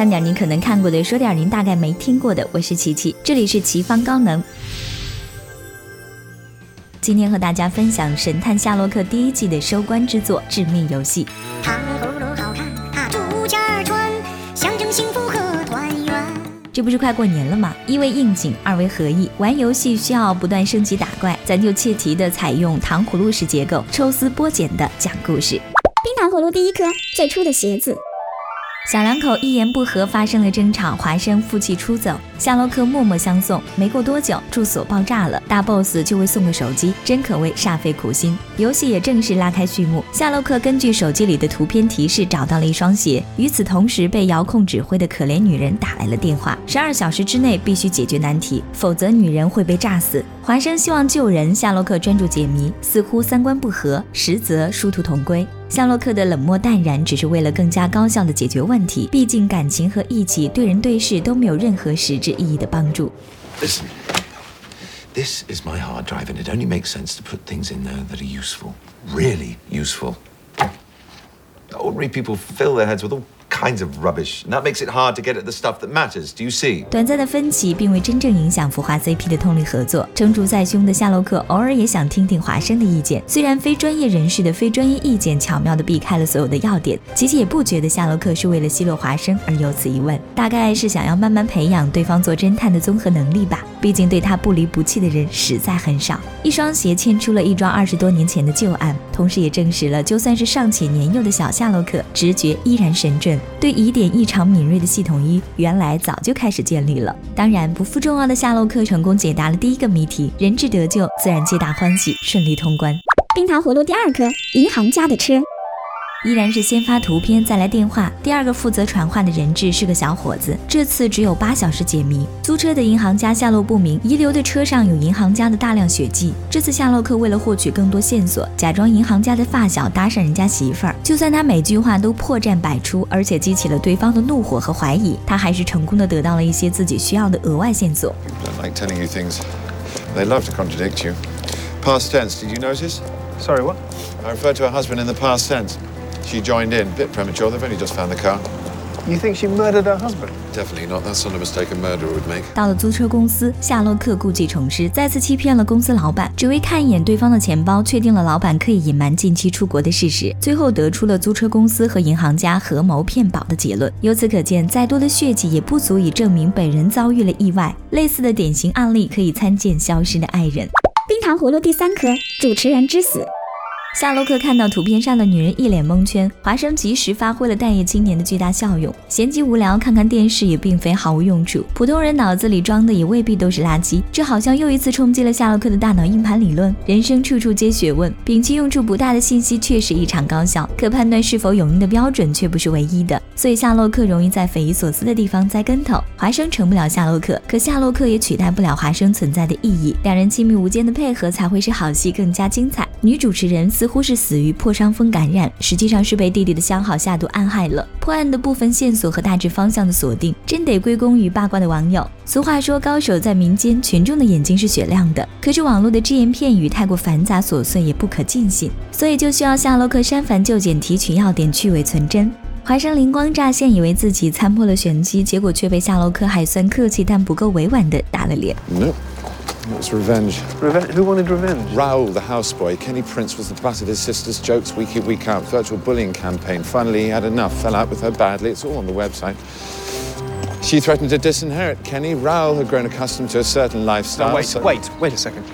看点您可能看过的，说点您大概没听过的。我是琪琪，这里是奇方高能。今天和大家分享《神探夏洛克》第一季的收官之作《致命游戏》。糖葫芦好看，它珠尖穿，象征幸福和团圆。这不是快过年了吗？一为应景，二为合意。玩游戏需要不断升级打怪，咱就切题的采用糖葫芦式结构，抽丝剥茧的讲故事。冰糖葫芦第一颗，最初的鞋子。小两口一言不合发生了争吵，华生负气出走，夏洛克默默相送。没过多久，住所爆炸了，大 boss 就会送个手机，真可谓煞费苦心。游戏也正式拉开序幕。夏洛克根据手机里的图片提示找到了一双鞋，与此同时，被遥控指挥的可怜女人打来了电话，十二小时之内必须解决难题，否则女人会被炸死。华生希望救人，夏洛克专注解谜，似乎三观不合，实则殊途同归。夏洛克的冷漠淡然，只是为了更加高效的解决问题。毕竟感情和义气，对人对事都没有任何实质意义的帮助。Listen, this is my hard drive, and it only makes sense to put things in there that are useful, really useful. Ordinary people fill their heads with all kinds of rubbish, and that makes it hard to get at the stuff that matters. Do you see? 短暂的分歧并未真正影响浮华 CP 的通力合作。成竹在胸的夏洛克偶尔也想听听华生的意见，虽然非专业人士的非专业意见巧妙地避开了所有的要点，琪琪也不觉得夏洛克是为了奚落华生而有此一问，大概是想要慢慢培养对方做侦探的综合能力吧。毕竟对他不离不弃的人实在很少。一双鞋牵出了一桩二十多年前的旧案，同时也证实了，就算是尚且年幼的小夏洛克，直觉依然神准。对疑点异常敏锐的系统一，原来早就开始建立了。当然，不负众望的夏洛克成功解答了第一个谜题，人质得救，自然皆大欢喜，顺利通关。冰糖葫芦第二颗，银行家的车。依然是先发图片再来电话。第二个负责传话的人质是个小伙子，这次只有八小时解谜。租车的银行家下落不明，遗留的车上有银行家的大量血迹。这次夏洛克为了获取更多线索，假装银行家的发小搭讪人家媳妇儿。就算他每句话都破绽百出，而且激起了对方的怒火和怀疑，他还是成功的得到了一些自己需要的额外线索。Like telling you things, they love to contradict you. Past tense, did you notice? Sorry, what? I referred to her husband in the past tense. She joined in. Bit premature. They've only just found the car. You think she murdered her husband? Definitely not. That's not a mistake a murderer would make. 到了租车公司，夏洛克故技重施，再次欺骗了公司老板，只为看一眼对方的钱包，确定了老板刻意隐瞒近期出国的事实，最后得出了租车公司和银行家合谋骗保的结论。由此可见，再多的血迹也不足以证明本人遭遇了意外。类似的典型案例可以参见《消失的爱人》。冰糖葫芦第三颗，主持人之死。夏洛克看到图片上的女人一脸蒙圈，华生及时发挥了待业青年的巨大效用。闲极无聊，看看电视也并非毫无用处。普通人脑子里装的也未必都是垃圾，这好像又一次冲击了夏洛克的大脑硬盘理论。人生处处皆学问，摒弃用处不大的信息确实异常高效，可判断是否有用的标准却不是唯一的。所以夏洛克容易在匪夷所思的地方栽跟头。华生成不了夏洛克，可夏洛克也取代不了华生存在的意义。两人亲密无间的配合才会使好戏更加精彩。女主持人。似乎是死于破伤风感染，实际上是被弟弟的相好下毒暗害了。破案的部分线索和大致方向的锁定，真得归功于八卦的网友。俗话说，高手在民间，群众的眼睛是雪亮的。可是网络的只言片语太过繁杂琐碎，也不可尽信，所以就需要夏洛克删繁就简，提取要点，去伪存真。华生灵光乍现，以为自己参破了玄机，结果却被夏洛克还算客气但不够委婉的打了脸。It's revenge. Revenge? Who wanted revenge? Raoul, the houseboy. Kenny Prince was the butt of his sister's jokes week in, week out. Virtual bullying campaign. Finally, he had enough. Fell out with her badly. It's all on the website. She threatened to disinherit Kenny. Raoul had grown accustomed to a certain lifestyle. No, wait, so- wait, wait a second.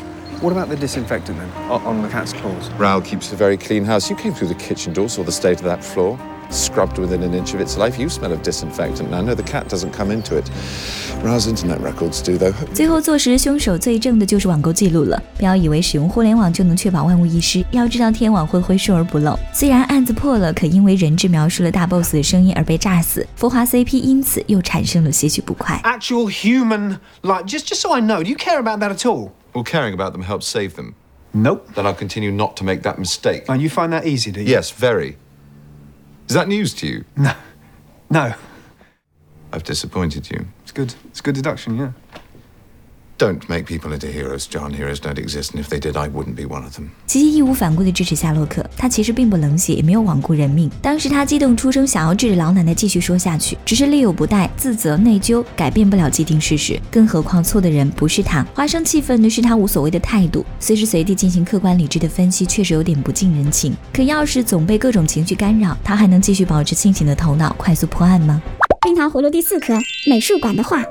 What about the disinfectant then, on the cat's claws? Raoul keeps a very clean house. You came through the kitchen door, saw the state of that floor. Scrubbed within an inch of its life. You smell of disinfectant now. No, the cat doesn't come into it. Raoul's internet records do, though. 最后坐实凶手罪证的就是网购记录了。不要以为使用互联网就能确保万无一失，要知道天网恢恢，疏而不漏。虽然案子破了，可因为人质描述了大 boss 的声音而被炸死，浮华 CP 因此又产生了些许不快。 Actual human life. Just, just so I know, do you care about that at all? Well, caring about them helps save them. Nope. Then I'll continue not to make that mistake. And you find that easy, do you? Yes, very. Is that news to you? No. No. I've disappointed you. It's good. It's good deduction, yeah. Don't make people into heroes, John. Heroes don't exist, and if they did, I wouldn't be one of them. 琪琪义无反顾地支持夏洛克，他其实并不冷血，也没有罔顾人命。当时他激动出声，想要制止老奶奶继续说下去，只是力有不逮，自责内疚，改变不了既定事实。更何况错的人不是他。华生气愤的是他无所谓的态度，随时随地进行客观理智的分析，确实有点不近人情。可要是总被各种情绪干扰，他还能继续保持清醒的头脑，快速破案吗？糖葫芦第四颗，美术馆的画。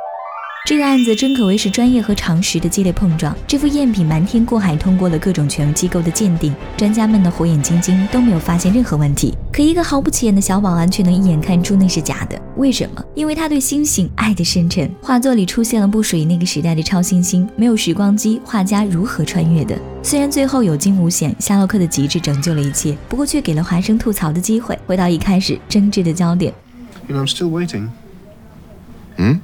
这个案子真可谓是专业和常识的激烈碰撞。这幅赝品瞒天过海，通过了各种权威机构的鉴定，专家们的火眼金睛都没有发现任何问题。可一个毫不起眼的小保安却能一眼看出那是假的，为什么？因为他对星星爱的深沉。画作里出现了不属于那个时代的超新星，没有时光机，画家如何穿越的？虽然最后有惊无险，夏洛克的极致拯救了一切，不过却给了华生吐槽的机会。回到一开始争执的焦点。You know, I'm still waiting. Hmm?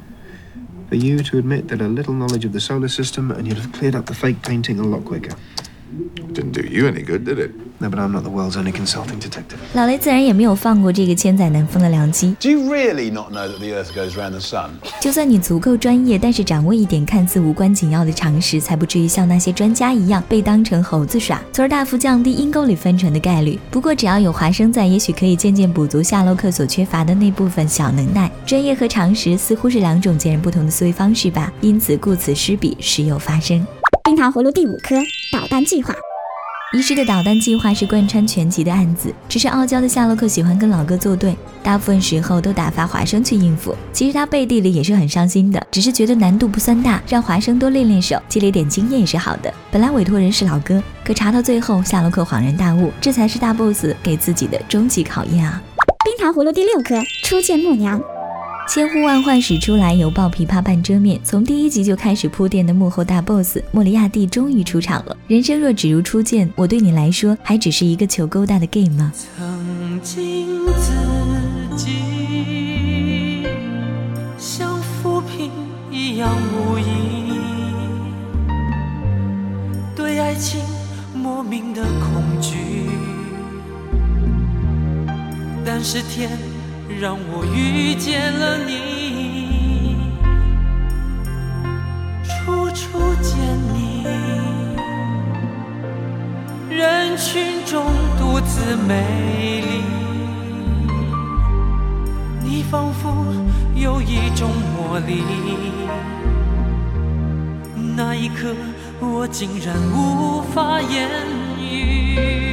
For you to admit that a little knowledge of the solar system and you'd have cleared up the fake painting a lot quicker. Didn't do you any good, did it? No, but I'm not the world's only consulting detective. 老雷自然也没有放过这个千载难逢的良机。Do you really not know that the Earth goes round the sun? 就算你足够专业，但是掌握一点看似无关紧要的常识，才不至于像那些专家一样被当成猴子耍，从而大幅降低阴沟里翻船的概率。不过只要有华生在，也许可以渐渐补足夏洛克所缺乏的那部分小能耐。专业和常识似乎是两种截然不同的思维方式吧，因此顾此失彼，时有发生。冰糖葫芦第五颗，导弹计划。遗失的导弹计划是贯穿全集的案子，只是傲娇的夏洛克喜欢跟老哥作对，大部分时候都打发华生去应付。其实他背地里也是很伤心的，只是觉得难度不算大，让华生多练练手，积累点经验也是好的。本来委托人是老哥，可查到最后，夏洛克恍然大悟，这才是大 boss 给自己的终极考验啊！冰糖葫芦第六颗，初见默娘。千呼万唤始出来，犹抱琵琶半遮面。从第一集就开始铺垫的幕后大 boss 莫里亚蒂终于出场了。人生若只如初见，我对你来说还只是一个求勾搭的 gay 吗？曾经自己像浮萍一样无依，对爱情莫名的恐惧，但是天让我遇见了你，初初见你。人群中独自美丽，你仿佛有一种魔力。那一刻，我竟然无法言语。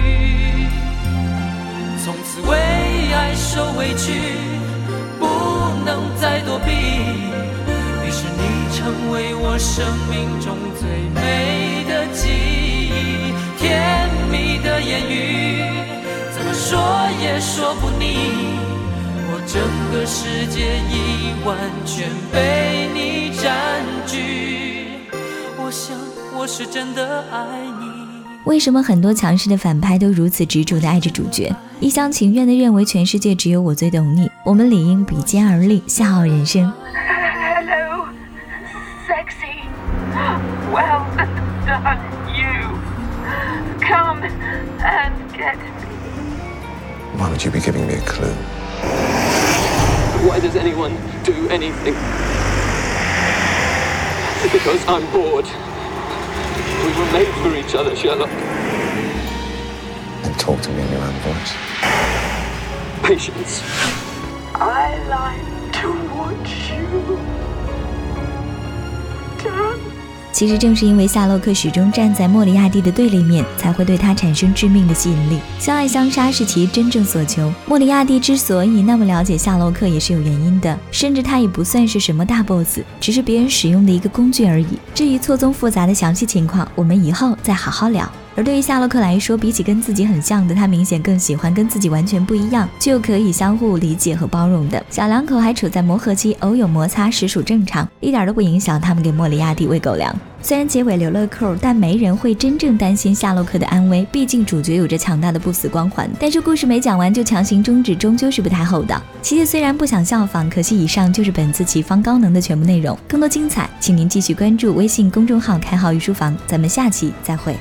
生命中最美的记忆，甜蜜的言语，怎么说也说不腻。我整个世界已完全被你占据，我想我是真的爱你。为什么很多强势的反派都如此执着地爱着主角，一厢情愿地认为全世界只有我最懂你？我们理应比肩而立，笑傲人生。Well done, you. Come and get me. Why would you be giving me a clue? Why does anyone do anything? Because I'm bored. We were made for each other, Sherlock. And talk to me in your own voice. Patience. I like to watch you dance. 其实正是因为夏洛克始终站在莫里亚蒂的对立面，才会对他产生致命的吸引力。相爱相杀是其真正所求。莫里亚蒂之所以那么了解夏洛克，也是有原因的。甚至他也不算是什么大 boss，只是别人使用的一个工具而已。至于错综复杂的详细情况，我们以后再好好聊。而对于夏洛克来说，比起跟自己很像的，他明显更喜欢跟自己完全不一样，却又可以相互理解和包容的。小两口还处在磨合期，偶有摩擦实属正常，一点都不影响他们给莫里亚蒂喂狗粮。虽然结尾留了扣，但没人会真正担心夏洛克的安危，毕竟主角有着强大的不死光环。但是故事没讲完就强行终止，终究是不太厚道。琪琪虽然不想效仿，可惜以上就是本次奇方高能的全部内容。更多精彩，请您继续关注微信公众号“开号御书房”，咱们下期再会。